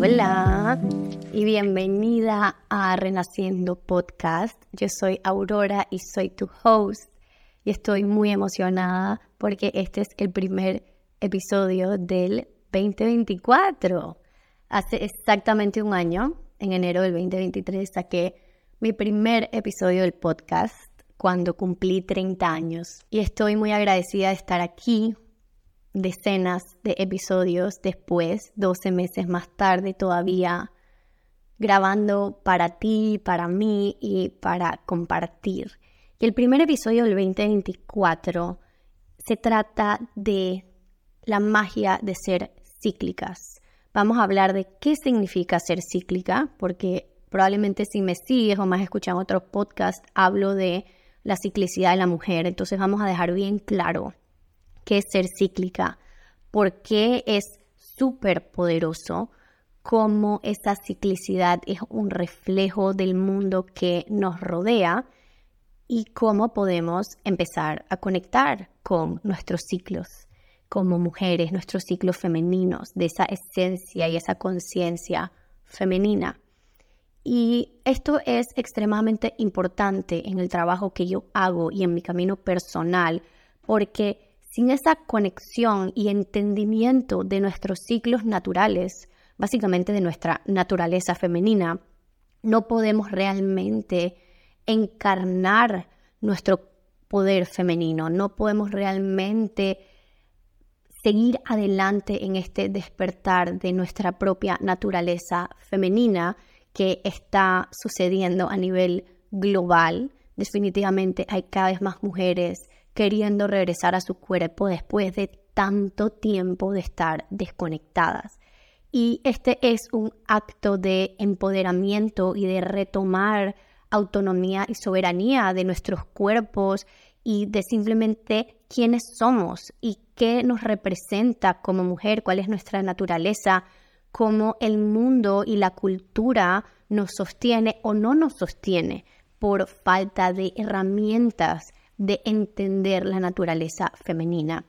Hola y bienvenida a Renaciendo Podcast. Yo soy Aurora y soy tu host y estoy muy emocionada porque este es el primer episodio del 2024. Hace exactamente un año, en enero del 2023, saqué mi primer episodio del podcast cuando cumplí 30 años. Y estoy muy agradecida de estar aquí decenas de episodios después, 12 meses más tarde todavía, grabando para ti, para mí y para compartir. Y el primer episodio del 2024 se trata de la magia de ser cíclicas. Vamos a hablar de qué significa ser cíclica, porque probablemente si me sigues o más escuchan otros podcasts, hablo de la ciclicidad de la mujer. Entonces vamos a dejar bien claro qué es ser cíclica, por qué es súper poderoso, cómo esa ciclicidad es un reflejo del mundo que nos rodea y cómo podemos empezar a conectar con nuestros ciclos como mujeres, nuestros ciclos femeninos, de esa esencia y esa conciencia femenina. Y esto es extremadamente importante en el trabajo que yo hago y en mi camino personal, porque sin esa conexión y entendimiento de nuestros ciclos naturales, básicamente de nuestra naturaleza femenina, no podemos realmente encarnar nuestro poder femenino, no podemos realmente seguir adelante en este despertar de nuestra propia naturaleza femenina que está sucediendo a nivel global. Definitivamente hay cada vez más mujeres queriendo regresar a su cuerpo después de tanto tiempo de estar desconectadas. Y este es un acto de empoderamiento y de retomar autonomía y soberanía de nuestros cuerpos y de simplemente quiénes somos y qué nos representa como mujer, cuál es nuestra naturaleza, cómo el mundo y la cultura nos sostiene o no nos sostiene por falta de herramientas de entender la naturaleza femenina.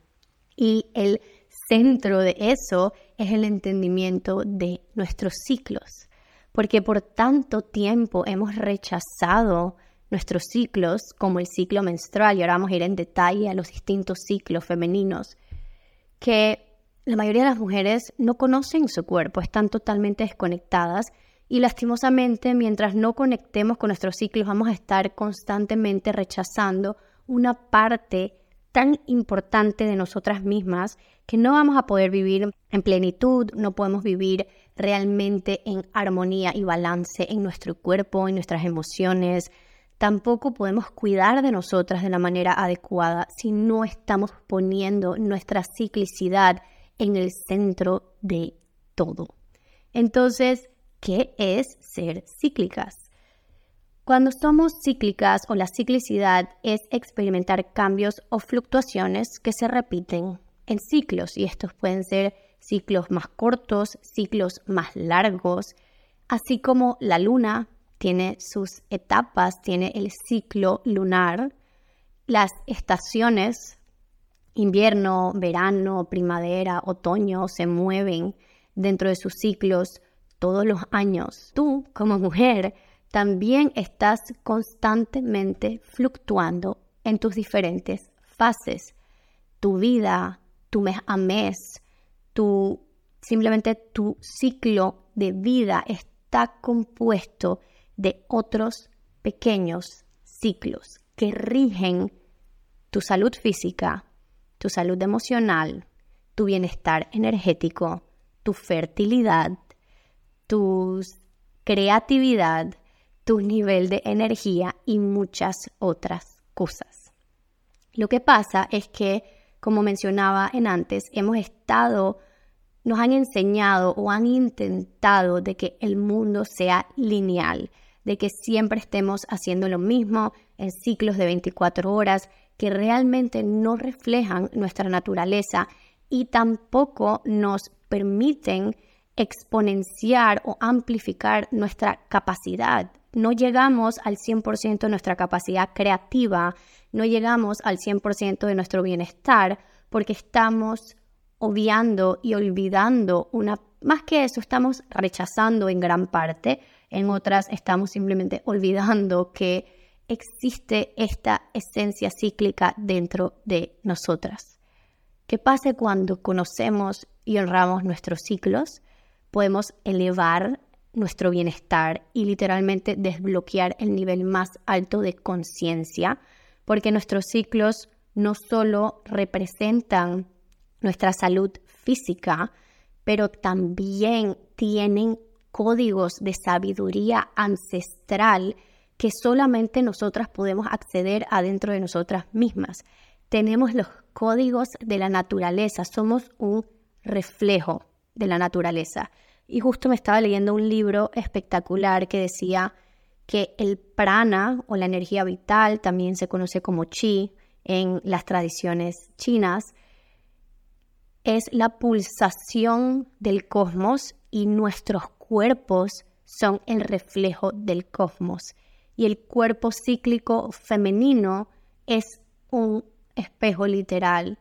Y el centro de eso es el entendimiento de nuestros ciclos, porque por tanto tiempo hemos rechazado nuestros ciclos, como el ciclo menstrual, y ahora vamos a ir en detalle a los distintos ciclos femeninos, que la mayoría de las mujeres no conocen su cuerpo, están totalmente desconectadas y lastimosamente mientras no conectemos con nuestros ciclos vamos a estar constantemente rechazando una parte tan importante de nosotras mismas que no vamos a poder vivir en plenitud, no podemos vivir realmente en armonía y balance en nuestro cuerpo, en nuestras emociones, Tampoco podemos cuidar de nosotras de la manera adecuada si no estamos poniendo nuestra ciclicidad en el centro de todo. Entonces, ¿qué es ser cíclicas? Cuando somos cíclicas o la ciclicidad es experimentar cambios o fluctuaciones que se repiten en ciclos y estos pueden ser ciclos más cortos, ciclos más largos, así como la luna, tiene sus etapas, tiene el ciclo lunar, las estaciones, invierno, verano, primavera, otoño, se mueven dentro de sus ciclos todos los años. Tú, como mujer, también estás constantemente fluctuando en tus diferentes fases. Tu vida, tu mes a mes, tu, simplemente tu ciclo de vida está compuesto de otros pequeños ciclos que rigen tu salud física, tu salud emocional, tu bienestar energético, tu fertilidad, tu creatividad, tu nivel de energía y muchas otras cosas. Lo que pasa es que, como mencionaba en antes, hemos estado, nos han enseñado o han intentado de que el mundo sea lineal, de que siempre estemos haciendo lo mismo en ciclos de 24 horas que realmente no reflejan nuestra naturaleza y tampoco nos permiten exponenciar o amplificar nuestra capacidad. No llegamos al 100% de nuestra capacidad creativa, no llegamos al 100% de nuestro bienestar porque estamos obviando y olvidando una... Más que eso, estamos rechazando en gran parte, en otras estamos simplemente olvidando que existe esta esencia cíclica dentro de nosotras. ¿Qué pasa cuando conocemos y honramos nuestros ciclos? Podemos elevar nuestro bienestar y literalmente desbloquear el nivel más alto de conciencia, porque nuestros ciclos no solo representan nuestra salud física, pero también tienen códigos de sabiduría ancestral que solamente nosotras podemos acceder adentro de nosotras mismas. Tenemos los códigos de la naturaleza, somos un reflejo de la naturaleza. Y justo me estaba leyendo un libro espectacular que decía que el prana o la energía vital, también se conoce como chi en las tradiciones chinas, es la pulsación del cosmos y nuestros cuerpos son el reflejo del cosmos. Y el cuerpo cíclico femenino es un espejo literal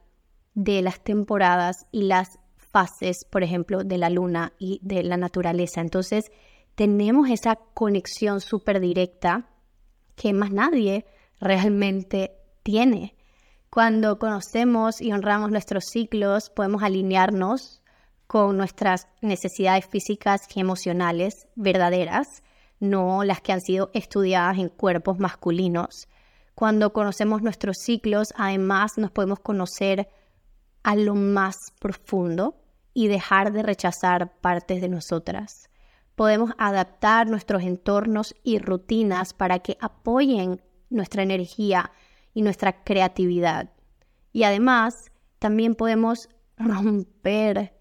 de las temporadas y las fases, por ejemplo, de la luna y de la naturaleza. Entonces, tenemos esa conexión súper directa que más nadie realmente tiene. Cuando conocemos y honramos nuestros ciclos, podemos alinearnos con nuestras necesidades físicas y emocionales verdaderas, no las que han sido estudiadas en cuerpos masculinos. Cuando conocemos nuestros ciclos, además nos podemos conocer a lo más profundo y dejar de rechazar partes de nosotras. Podemos adaptar nuestros entornos y rutinas para que apoyen nuestra energía y nuestra creatividad. Y además, también podemos romper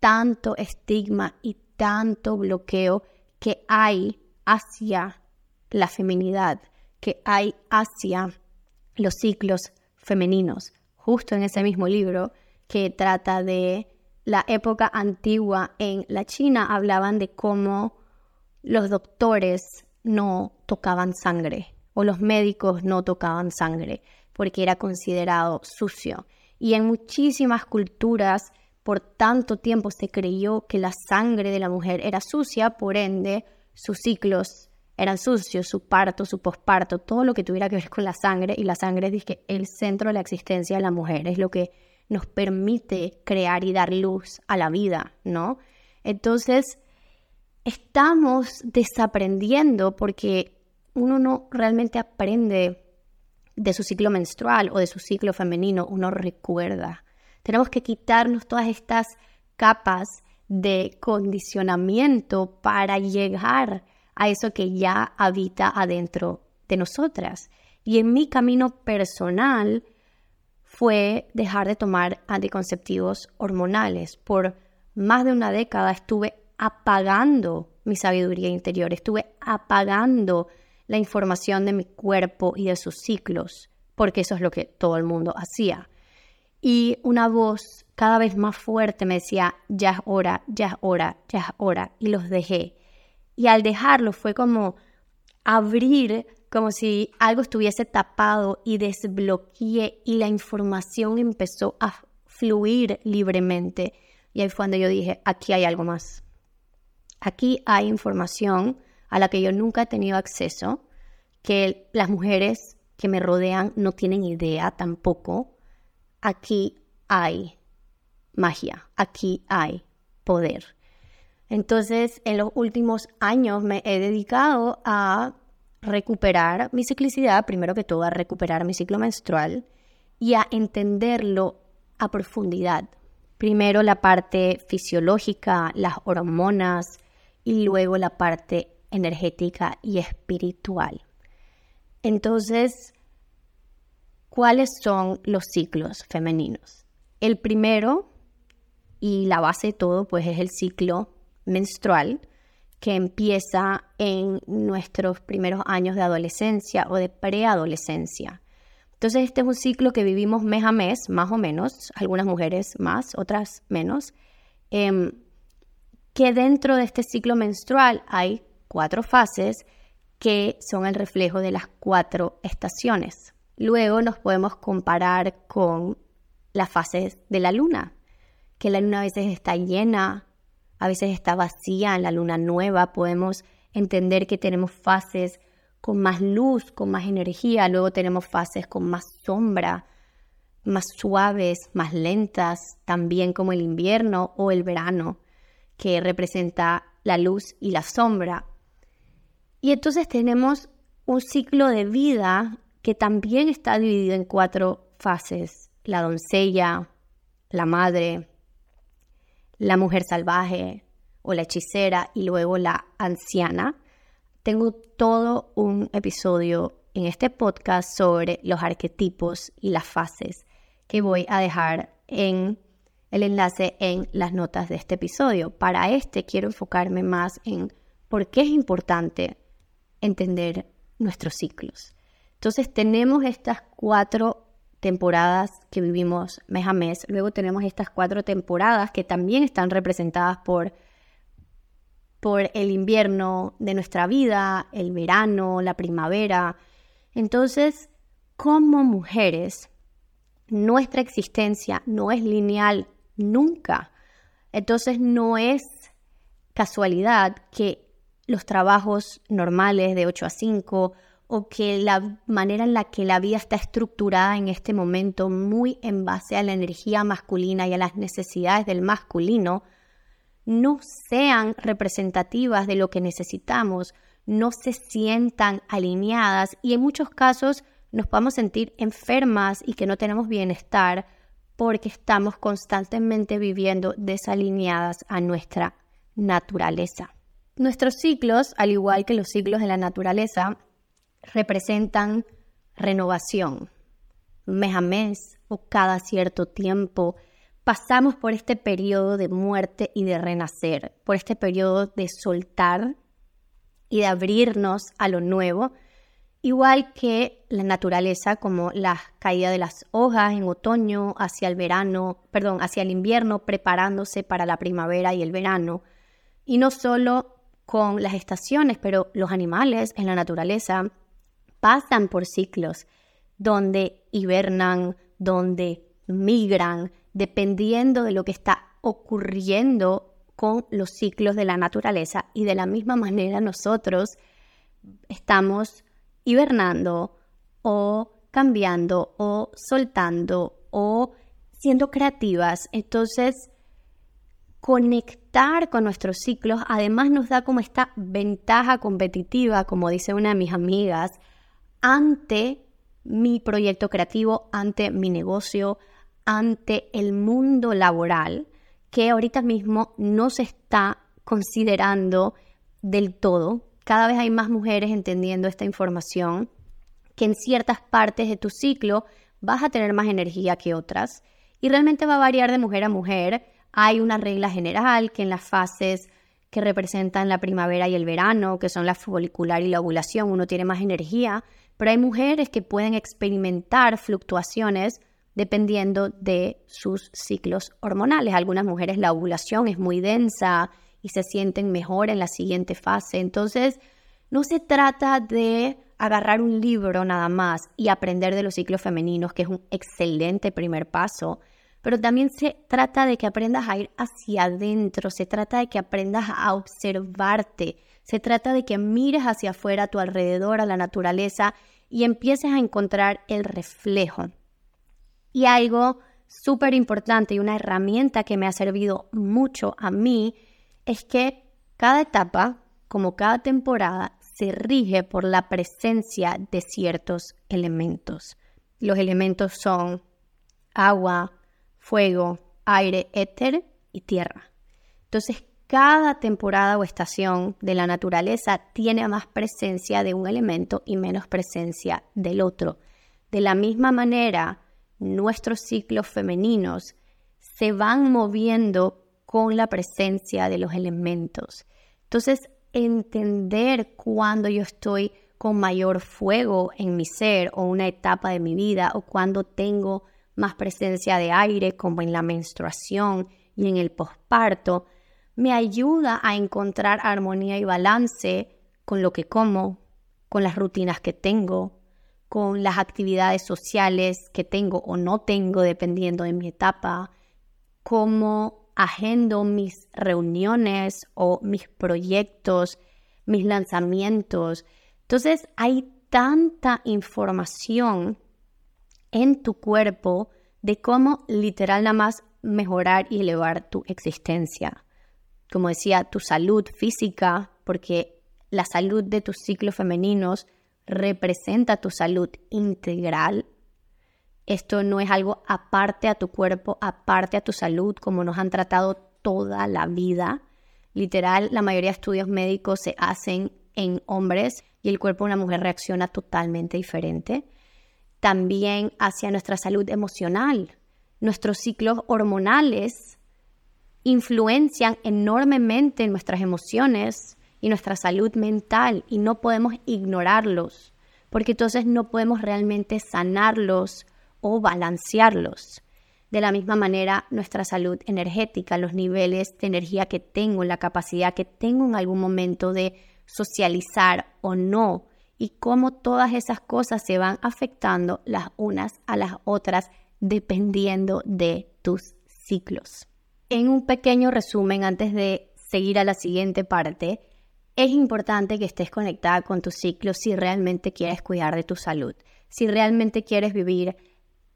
tanto estigma y tanto bloqueo que hay hacia la feminidad, que hay hacia los ciclos femeninos. Justo en ese mismo libro que trata de la época antigua en la China hablaban de cómo los doctores no tocaban sangre o los médicos no tocaban sangre porque era considerado sucio. Y en muchísimas culturas por tanto tiempo se creyó que la sangre de la mujer era sucia, por ende sus ciclos eran sucios, su parto, su posparto, todo lo que tuviera que ver con la sangre. Y la sangre es el centro de la existencia de la mujer, es lo que nos permite crear y dar luz a la vida, ¿no? Entonces, estamos desaprendiendo porque uno no realmente aprende de su ciclo menstrual o de su ciclo femenino, uno recuerda. Tenemos que quitarnos todas estas capas de condicionamiento para llegar a eso que ya habita adentro de nosotras. Y en mi camino personal, fue dejar de tomar anticonceptivos hormonales. Por más de una década estuve apagando mi sabiduría interior, estuve apagando la información de mi cuerpo y de sus ciclos, porque eso es lo que todo el mundo hacía. Y una voz cada vez más fuerte me decía, ya es hora, ya es hora, ya es hora, y los dejé. Y al dejarlo fue como abrir como si algo estuviese tapado y desbloqueé y la información empezó a fluir libremente. Y ahí fue cuando yo dije, aquí hay algo más. Aquí hay información a la que yo nunca he tenido acceso, que las mujeres que me rodean no tienen idea tampoco. Aquí hay magia, aquí hay poder. Entonces, en los últimos años me he dedicado a recuperar mi ciclicidad, primero que todo a recuperar mi ciclo menstrual y a entenderlo a profundidad. Primero la parte fisiológica, las hormonas y luego la parte energética y espiritual. Entonces, ¿cuáles son los ciclos femeninos? El primero y la base de todo pues es el ciclo menstrual, que empieza en nuestros primeros años de adolescencia o de preadolescencia. Entonces este es un ciclo que vivimos mes a mes, más o menos, algunas mujeres más, otras menos, em, que dentro de este ciclo menstrual hay cuatro fases que son el reflejo de las cuatro estaciones. Luego nos podemos comparar con las fases de la luna, que la luna a veces está llena, a veces está vacía en la luna nueva, podemos entender que tenemos fases con más luz, con más energía, luego tenemos fases con más sombra, más suaves, más lentas, también como el invierno o el verano, que representa la luz y la sombra. Y entonces tenemos un ciclo de vida que también está dividido en cuatro fases. La doncella, la madre, la mujer salvaje o la hechicera y luego la anciana. Tengo todo un episodio en este podcast sobre los arquetipos y las fases que voy a dejar en el enlace en las notas de este episodio. Para este quiero enfocarme más en por qué es importante entender nuestros ciclos. Entonces tenemos estas cuatro temporadas que vivimos mes a mes, luego tenemos estas cuatro temporadas que también están representadas por, por el invierno de nuestra vida, el verano, la primavera. Entonces, como mujeres, nuestra existencia no es lineal nunca. Entonces no es casualidad que los trabajos normales de 8 a 5 o que la manera en la que la vida está estructurada en este momento muy en base a la energía masculina y a las necesidades del masculino no sean representativas de lo que necesitamos, no se sientan alineadas y en muchos casos nos podemos sentir enfermas y que no tenemos bienestar porque estamos constantemente viviendo desalineadas a nuestra naturaleza. Nuestros ciclos, al igual que los ciclos de la naturaleza, representan renovación. Mes a mes o cada cierto tiempo pasamos por este periodo de muerte y de renacer, por este periodo de soltar y de abrirnos a lo nuevo igual que la naturaleza, como la caída de las hojas en otoño, hacia el verano, perdón, hacia el invierno, preparándose para la primavera y el verano. Y no solo con las estaciones, pero los animales en la naturaleza pasan por ciclos donde hibernan, donde migran, dependiendo de lo que está ocurriendo con los ciclos de la naturaleza. Y de la misma manera nosotros estamos hibernando o cambiando o soltando o siendo creativas. Entonces, conectar con nuestros ciclos además nos da como esta ventaja competitiva, como dice una de mis amigas, ante mi proyecto creativo, ante mi negocio, ante el mundo laboral, que ahorita mismo no se está considerando del todo cada vez hay más mujeres entendiendo esta información, que en ciertas partes de tu ciclo vas a tener más energía que otras y realmente va a variar de mujer a mujer. Hay una regla general que en las fases que representan la primavera y el verano, que son la folicular y la ovulación, uno tiene más energía, pero hay mujeres que pueden experimentar fluctuaciones dependiendo de sus ciclos hormonales. Algunas mujeres la ovulación es muy densa, y se sienten mejor en la siguiente fase. Entonces, no se trata de agarrar un libro nada más y aprender de los ciclos femeninos, que es un excelente primer paso, pero también se trata de que aprendas a ir hacia adentro, se trata de que aprendas a observarte, se trata de que mires hacia afuera, a tu alrededor, a la naturaleza y empieces a encontrar el reflejo. Y algo súper importante y una herramienta que me ha servido mucho a mí es que cada etapa, como cada temporada, se rige por la presencia de ciertos elementos. Los elementos son agua, fuego, aire, éter y tierra. Entonces, cada temporada o estación de la naturaleza tiene más presencia de un elemento y menos presencia del otro. De la misma manera, nuestros ciclos femeninos se van moviendo con la presencia de los elementos. Entonces, entender cuando yo estoy con mayor fuego en mi ser o una etapa de mi vida o cuando tengo más presencia de aire como en la menstruación y en el posparto, me ayuda a encontrar armonía y balance con lo que como, con las rutinas que tengo, con las actividades sociales que tengo o no tengo dependiendo de mi etapa, cómo agendo mis reuniones o mis proyectos, mis lanzamientos. Entonces hay tanta información en tu cuerpo de cómo literal nada más mejorar y elevar tu existencia. Como decía, tu salud física, porque la salud de tus ciclos femeninos representa tu salud integral. Esto no es algo aparte a tu cuerpo, aparte a tu salud, como nos han tratado toda la vida. Literal, la mayoría de estudios médicos se hacen en hombres y el cuerpo de una mujer reacciona totalmente diferente. También hacia nuestra salud emocional. Nuestros ciclos hormonales influencian enormemente en nuestras emociones, y nuestra salud mental y no podemos ignorarlos, porque entonces no podemos realmente sanarlos o balancearlos. De la misma manera, nuestra salud energética, los niveles de energía que tengo, la capacidad que tengo en algún momento de socializar o no, y cómo todas esas cosas se van afectando las unas a las otras dependiendo de tus ciclos. En un pequeño resumen, antes de seguir a la siguiente parte, es importante que estés conectada con tu ciclo si realmente quieres cuidar de tu salud, si realmente quieres vivir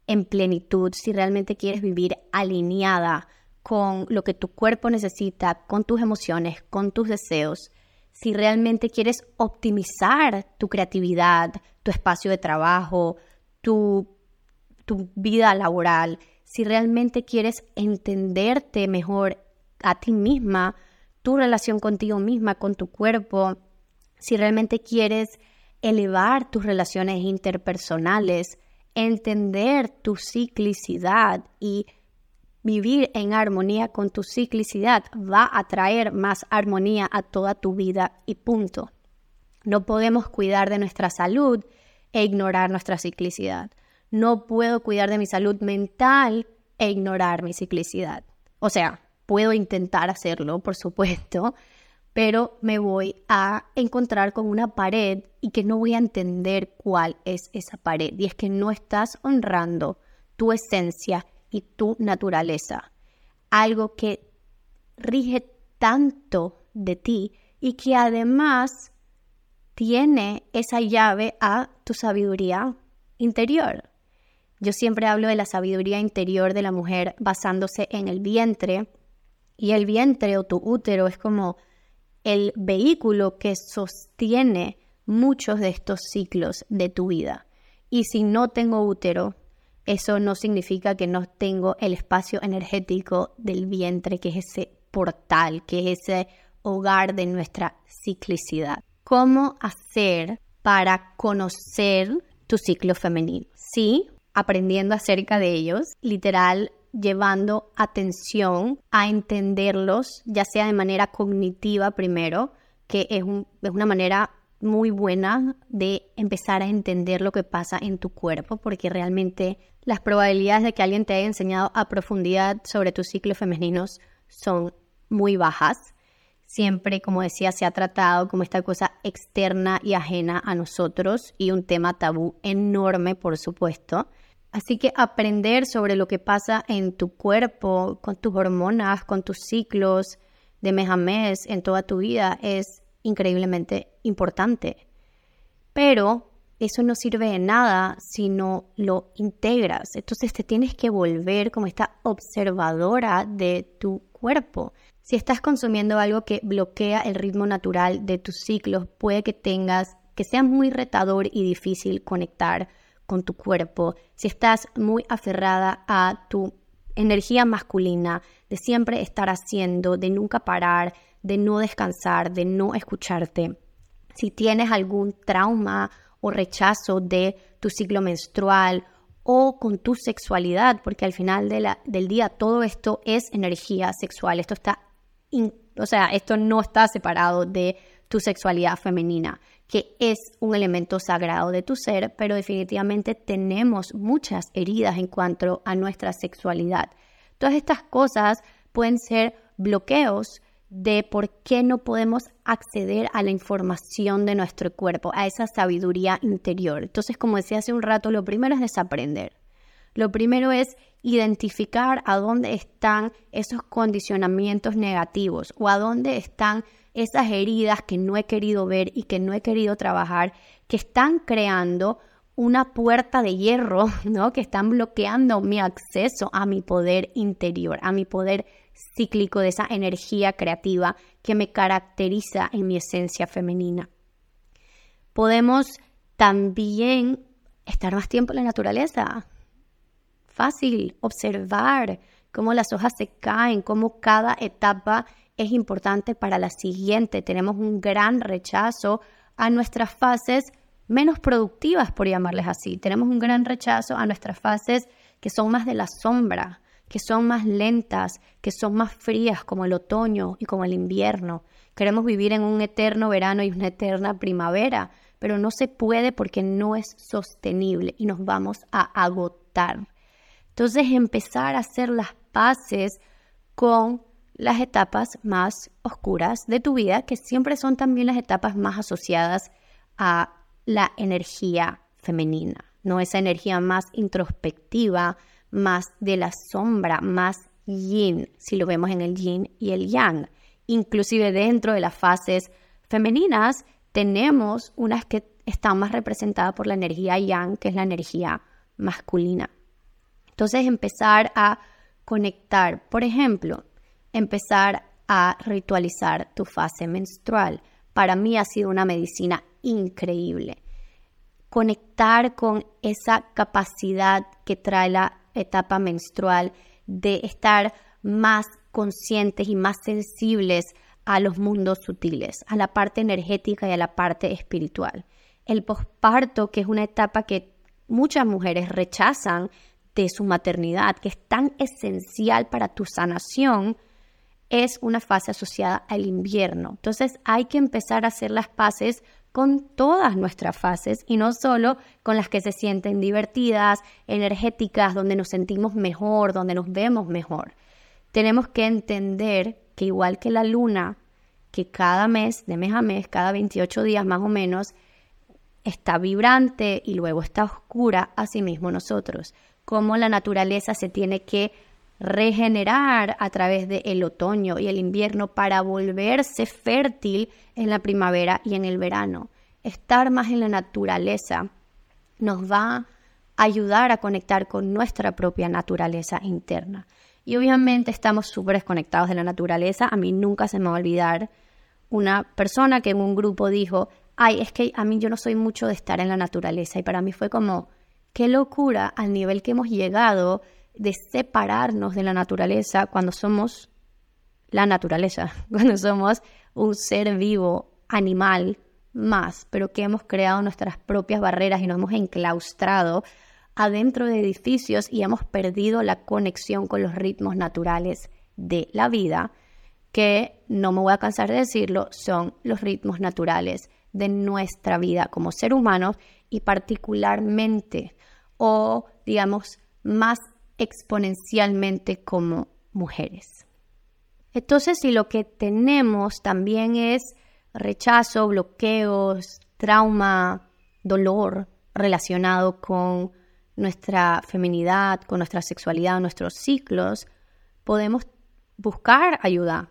en plenitud, si realmente quieres vivir alineada con lo que tu cuerpo necesita, con tus emociones, con tus deseos, si realmente quieres optimizar tu creatividad, tu espacio de trabajo, tu, tu vida laboral, si realmente quieres entenderte mejor a ti misma, tu relación contigo misma, con tu cuerpo, si realmente quieres elevar tus relaciones interpersonales, entender tu ciclicidad y vivir en armonía con tu ciclicidad va a traer más armonía a toda tu vida y punto. No podemos cuidar de nuestra salud e ignorar nuestra ciclicidad. No puedo cuidar de mi salud mental e ignorar mi ciclicidad. O sea, Puedo intentar hacerlo, por supuesto, pero me voy a encontrar con una pared y que no voy a entender cuál es esa pared. Y es que no estás honrando tu esencia y tu naturaleza. Algo que rige tanto de ti y que además tiene esa llave a tu sabiduría interior. Yo siempre hablo de la sabiduría interior de la mujer basándose en el vientre y el vientre o tu útero es como el vehículo que sostiene muchos de estos ciclos de tu vida. Y si no tengo útero, eso no significa que no tengo el espacio energético del vientre, que es ese portal, que es ese hogar de nuestra ciclicidad. ¿Cómo hacer para conocer tu ciclo femenino? Sí, aprendiendo acerca de ellos, literal, llevando atención a entenderlos, ya sea de manera cognitiva primero, que es, una manera muy buena de empezar a entender lo que pasa en tu cuerpo, porque realmente las probabilidades de que alguien te haya enseñado a profundidad sobre tus ciclos femeninos son muy bajas. Siempre, como decía, se ha tratado como esta cosa externa y ajena a nosotros y un tema tabú enorme, por supuesto. Así que aprender sobre lo que pasa en tu cuerpo, con tus hormonas, con tus ciclos de mes a mes en toda tu vida es increíblemente importante. Pero eso no sirve de nada si no lo integras. Entonces te tienes que volver como esta observadora de tu cuerpo. Si estás consumiendo algo que bloquea el ritmo natural de tus ciclos, puede que tengas que sea muy retador y difícil conectar con tu cuerpo, si estás muy aferrada a tu energía masculina, de siempre estar haciendo, de nunca parar, de no descansar, de no escucharte, si tienes algún trauma o rechazo de tu ciclo menstrual o con tu sexualidad, porque al final del día todo esto es energía sexual, esto está, o sea, esto no está separado de tu sexualidad femenina que es un elemento sagrado de tu ser, pero definitivamente tenemos muchas heridas en cuanto a nuestra sexualidad. Todas estas cosas pueden ser bloqueos de por qué no podemos acceder a la información de nuestro cuerpo, a esa sabiduría interior. Entonces, como decía hace un rato, lo primero es desaprender. Lo primero es identificar a dónde están esos condicionamientos negativos o a dónde están esas heridas que no he querido ver y que no he querido trabajar, que están creando una puerta de hierro, ¿no? Que están bloqueando mi acceso a mi poder interior, a mi poder cíclico de esa energía creativa que me caracteriza en mi esencia femenina. Podemos también estar más tiempo en la naturaleza. Fácil, observar cómo las hojas se caen, cómo cada etapa es importante para la siguiente. Tenemos un gran rechazo a nuestras fases menos productivas, por llamarles así. Tenemos un gran rechazo a nuestras fases que son más de la sombra, que son más lentas, que son más frías como el otoño y como el invierno. Queremos vivir en un eterno verano y una eterna primavera, pero no se puede porque no es sostenible y nos vamos a agotar. Entonces empezar a hacer las paces con las etapas más oscuras de tu vida, que siempre son también las etapas más asociadas a la energía femenina, ¿no? Esa energía más introspectiva, más de la sombra, más yin, si lo vemos en el yin y el yang. Inclusive dentro de las fases femeninas tenemos unas que están más representadas por la energía yang, que es la energía masculina. Entonces empezar a conectar, por ejemplo, empezar a ritualizar tu fase menstrual. Para mí ha sido una medicina increíble. Conectar con esa capacidad que trae la etapa menstrual de estar más conscientes y más sensibles a los mundos sutiles, a la parte energética y a la parte espiritual. El posparto, que es una etapa que muchas mujeres rechazan de su maternidad, que es tan esencial para tu sanación, es una fase asociada al invierno. Entonces hay que empezar a hacer las paces con todas nuestras fases y no solo con las que se sienten divertidas, energéticas, donde nos sentimos mejor, donde nos vemos mejor. Tenemos que entender que igual que la luna, que cada mes, de mes a mes, cada 28 días más o menos, está vibrante y luego está oscura, así mismo nosotros, como la naturaleza se tiene que regenerar a través del otoño y el invierno para volverse fértil en la primavera y en el verano. Estar más en la naturaleza nos va a ayudar a conectar con nuestra propia naturaleza interna. Y obviamente estamos súper desconectados de la naturaleza. A mí nunca se me va a olvidar una persona que en un grupo dijo, ay, es que a mí yo no soy mucho de estar en la naturaleza. Y para mí fue como, qué locura al nivel que hemos llegado de separarnos de la naturaleza cuando somos la naturaleza, cuando somos un ser vivo, animal más, pero que hemos creado nuestras propias barreras y nos hemos enclaustrado adentro de edificios y hemos perdido la conexión con los ritmos naturales de la vida, que no me voy a cansar de decirlo, son los ritmos naturales de nuestra vida como ser humanos y particularmente o digamos más exponencialmente como mujeres. Entonces, si lo que tenemos también es rechazo, bloqueos, trauma, dolor relacionado con nuestra feminidad, con nuestra sexualidad, nuestros ciclos, podemos buscar ayuda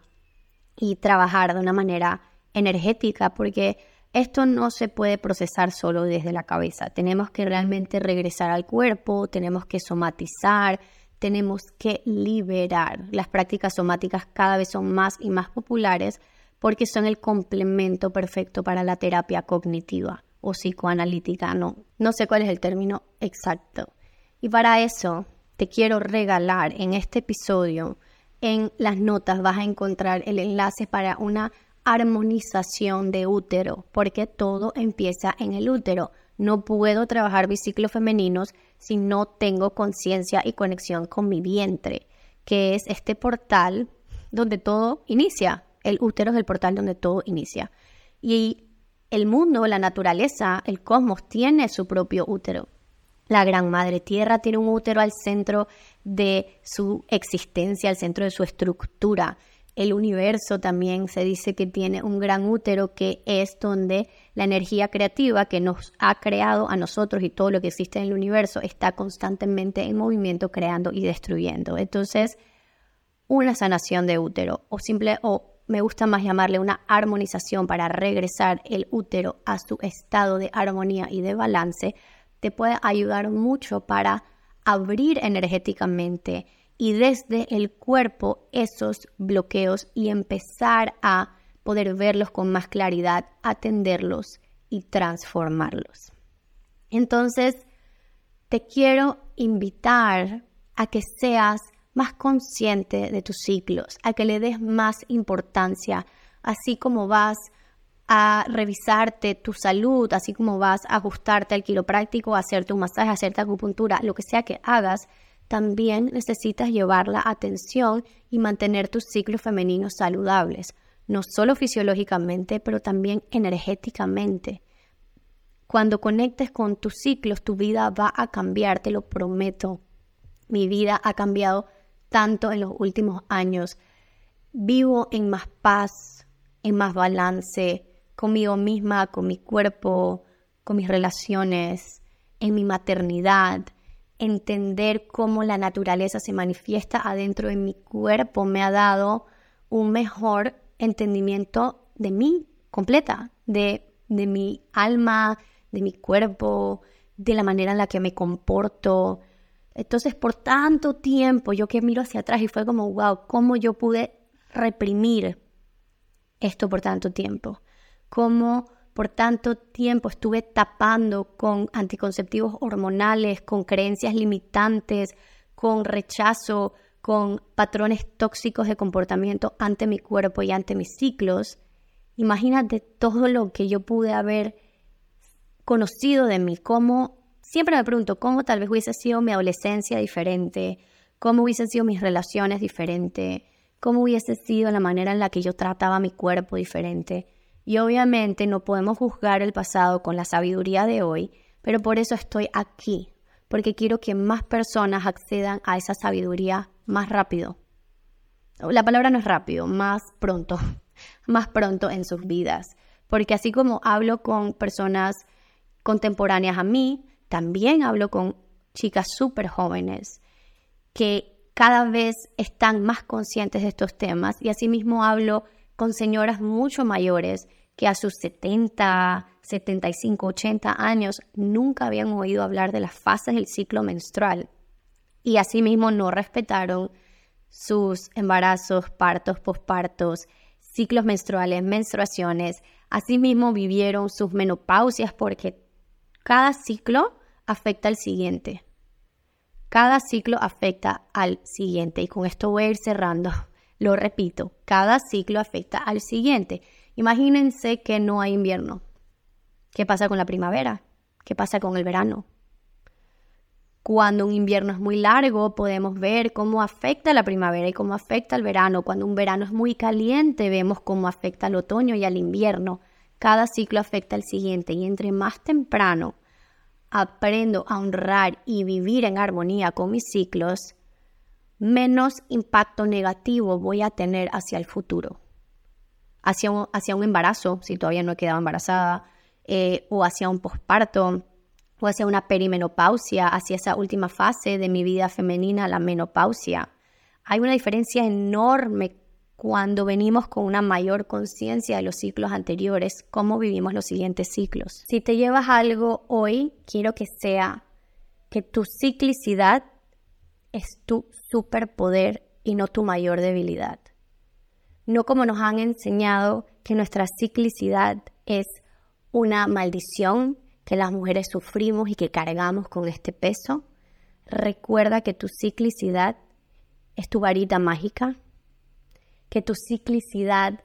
y trabajar de una manera energética porque esto no se puede procesar solo desde la cabeza. Tenemos que realmente regresar al cuerpo, tenemos que somatizar, tenemos que liberar. Las prácticas somáticas cada vez son más y más populares porque son el complemento perfecto para la terapia cognitiva o psicoanalítica. No, no sé cuál es el término exacto. Y para eso te quiero regalar en este episodio, en las notas vas a encontrar el enlace para una armonización de útero, porque todo empieza en el útero. No puedo trabajar biciclos femeninos si no tengo conciencia y conexión con mi vientre, que es este portal donde todo inicia. El útero es el portal donde todo inicia. Y el mundo, la naturaleza, el cosmos tiene su propio útero. La gran madre tierra tiene un útero al centro de su existencia, al centro de su estructura El universo también se dice que tiene un gran útero que es donde la energía creativa que nos ha creado a nosotros y todo lo que existe en el universo está constantemente en movimiento creando y destruyendo. Entonces, una sanación de útero o simple o me gusta más llamarle una armonización para regresar el útero a su estado de armonía y de balance, te puede ayudar mucho para abrir energéticamente y desde el cuerpo esos bloqueos y empezar a poder verlos con más claridad, atenderlos y transformarlos. Entonces, te quiero invitar a que seas más consciente de tus ciclos, a que le des más importancia, así como vas a revisarte tu salud, así como vas a ajustarte al quiropráctico, a hacerte un masaje, a hacerte acupuntura, lo que sea que hagas, también necesitas llevar la atención y mantener tus ciclos femeninos saludables, no solo fisiológicamente, pero también energéticamente. Cuando conectes con tus ciclos, tu vida va a cambiar, te lo prometo. Mi vida ha cambiado tanto en los últimos años. Vivo en más paz, en más balance, conmigo misma, con mi cuerpo, con mis relaciones, en mi maternidad, entender cómo la naturaleza se manifiesta adentro de mi cuerpo me ha dado un mejor entendimiento de mí completa, de, de mi alma, de mi cuerpo, de la manera en la que me comporto. Entonces, por tanto tiempo, yo que miro hacia atrás y fue como, wow, ¿cómo yo pude reprimir esto por tanto tiempo? ¿Cómo por tanto tiempo estuve tapando con anticonceptivos hormonales, con creencias limitantes, con rechazo, con patrones tóxicos de comportamiento ante mi cuerpo y ante mis ciclos. Imagínate todo lo que yo pude haber conocido de mí, cómo, siempre me pregunto, cómo tal vez hubiese sido mi adolescencia diferente, cómo hubiesen sido mis relaciones diferentes, cómo hubiese sido la manera en la que yo trataba mi cuerpo diferente. Y obviamente no podemos juzgar el pasado con la sabiduría de hoy, pero por eso estoy aquí, porque quiero que más personas accedan a esa sabiduría más rápido. La palabra no es rápido, más pronto, más pronto en sus vidas. Porque así como hablo con personas contemporáneas a mí, también hablo con chicas súper jóvenes que cada vez están más conscientes de estos temas y asimismo hablo con señoras mucho mayores que a sus 70, 75, 80 años nunca habían oído hablar de las fases del ciclo menstrual y asimismo no respetaron sus embarazos, partos, pospartos, ciclos menstruales, menstruaciones. Asimismo vivieron sus menopausias porque cada ciclo afecta al siguiente. Cada ciclo afecta al siguiente. Y con esto voy a ir cerrando. Lo repito, cada ciclo afecta al siguiente. Imagínense que no hay invierno. ¿Qué pasa con la primavera? ¿Qué pasa con el verano? Cuando un invierno es muy largo, podemos ver cómo afecta la primavera y cómo afecta el verano. Cuando un verano es muy caliente, vemos cómo afecta al otoño y al invierno. Cada ciclo afecta al siguiente y entre más temprano aprendo a honrar y vivir en armonía con mis ciclos, menos impacto negativo voy a tener hacia el futuro hacia un, embarazo, si todavía no he quedado embarazada, eh, o hacia un posparto, o hacia una perimenopausia, hacia esa última fase de mi vida femenina, la menopausia. Hay una diferencia enorme cuando venimos con una mayor conciencia de los ciclos anteriores, cómo vivimos los siguientes ciclos. Si te llevas algo hoy, quiero que sea que tu ciclicidad es tu superpoder y no tu mayor debilidad no como nos han enseñado que nuestra ciclicidad es una maldición, que las mujeres sufrimos y que cargamos con este peso. Recuerda que tu ciclicidad es tu varita mágica, que tu ciclicidad,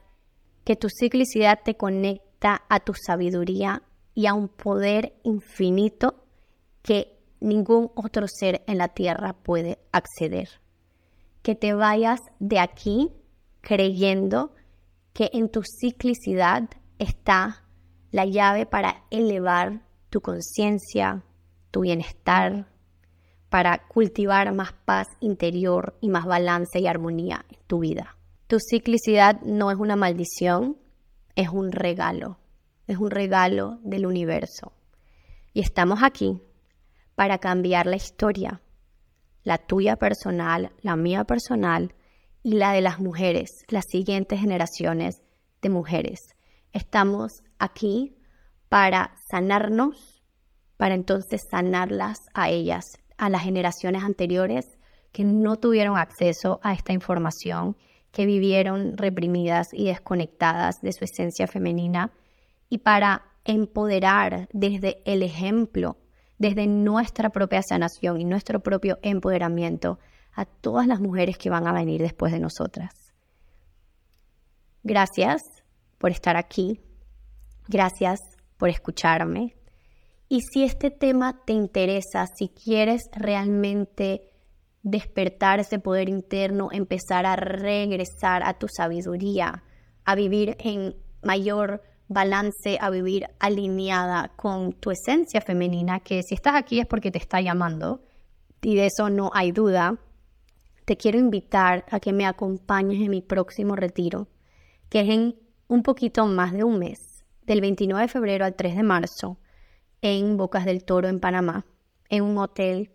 que tu ciclicidad te conecta a tu sabiduría y a un poder infinito que ningún otro ser en la tierra puede acceder. Que te vayas de aquí creyendo que en tu ciclicidad está la llave para elevar tu conciencia, tu bienestar, para cultivar más paz interior y más balance y armonía en tu vida. Tu ciclicidad no es una maldición, es un regalo, es un regalo del universo. Y estamos aquí para cambiar la historia, la tuya personal, la mía personal y la de las mujeres, las siguientes generaciones de mujeres. Estamos aquí para sanarnos, para entonces sanarlas a ellas, a las generaciones anteriores que no tuvieron acceso a esta información, que vivieron reprimidas y desconectadas de su esencia femenina, y para empoderar desde el ejemplo, desde nuestra propia sanación y nuestro propio empoderamiento a todas las mujeres que van a venir después de nosotras. Gracias por estar aquí. Gracias por escucharme. Y si este tema te interesa, si quieres realmente despertar ese poder interno, empezar a regresar a tu sabiduría, a vivir en mayor balance, a vivir alineada con tu esencia femenina, que si estás aquí es porque te está llamando, y de eso no hay duda, te quiero invitar a que me acompañes en mi próximo retiro, que es en un poquito más de un mes, del 29 de febrero al 3 de marzo, en Bocas del Toro, en Panamá, en un hotel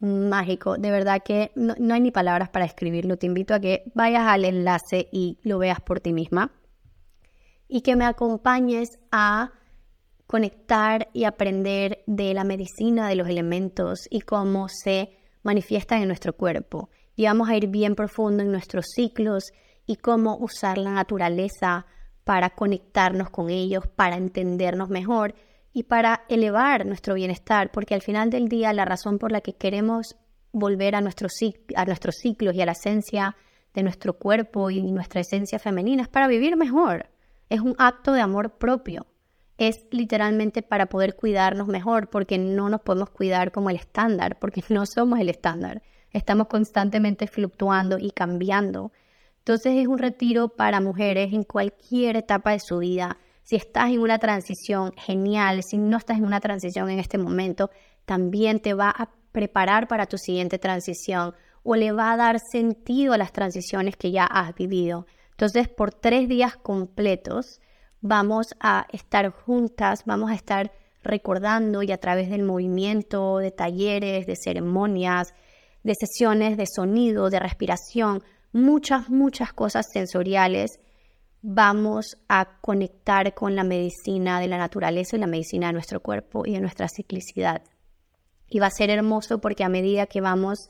mágico. De verdad que no, no hay ni palabras para escribirlo. Te invito a que vayas al enlace y lo veas por ti misma y que me acompañes a conectar y aprender de la medicina de los elementos y cómo se manifiestan en nuestro cuerpo. Y vamos a ir bien profundo en nuestros ciclos y cómo usar la naturaleza para conectarnos con ellos, para entendernos mejor y para elevar nuestro bienestar, porque al final del día la razón por la que queremos volver a, nuestro, a nuestros ciclos y a la esencia de nuestro cuerpo y nuestra esencia femenina es para vivir mejor es un acto de amor propio. Es literalmente para poder cuidarnos mejor, porque no nos podemos cuidar como el estándar, porque no somos el estándar. Estamos constantemente fluctuando y cambiando. Entonces es un retiro para mujeres en cualquier etapa de su vida. Si estás en una transición, genial. Si no estás en una transición en este momento, también te va a preparar para tu siguiente transición o le va a dar sentido a las transiciones que ya has vivido. Entonces, por tres días completos vamos a estar juntas, vamos a estar recordando y a través del movimiento, de talleres, de ceremonias, de sesiones de sonido, de respiración, muchas, muchas cosas sensoriales, vamos a conectar con la medicina de la naturaleza y la medicina de nuestro cuerpo y de nuestra ciclicidad. Y va a ser hermoso porque a medida que vamos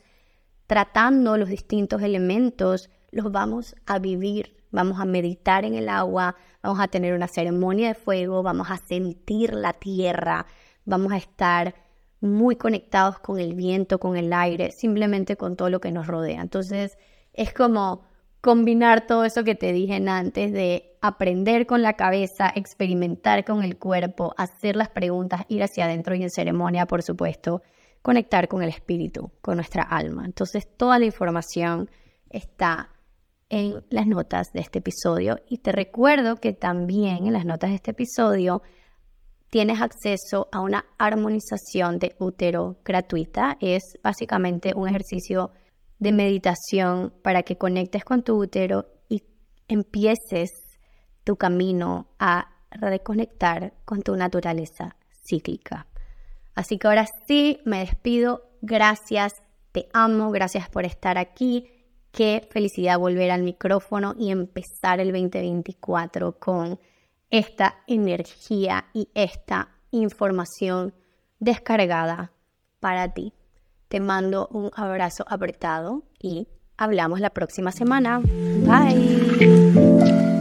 tratando los distintos elementos, los vamos a vivir vamos a meditar en el agua, vamos a tener una ceremonia de fuego, vamos a sentir la tierra, vamos a estar muy conectados con el viento, con el aire, simplemente con todo lo que nos rodea. Entonces es como combinar todo eso que te dije antes de aprender con la cabeza, experimentar con el cuerpo, hacer las preguntas, ir hacia adentro y en ceremonia, por supuesto, conectar con el espíritu, con nuestra alma. Entonces toda la información está en las notas de este episodio. Y te recuerdo que también en las notas de este episodio tienes acceso a una armonización de útero gratuita. Es básicamente un ejercicio de meditación para que conectes con tu útero y empieces tu camino a reconectar con tu naturaleza cíclica. Así que ahora sí, me despido. Gracias, te amo, gracias por estar aquí. Qué felicidad volver al micrófono y empezar el 2024 con esta energía y esta información descargada para ti. Te mando un abrazo apretado y hablamos la próxima semana. Bye.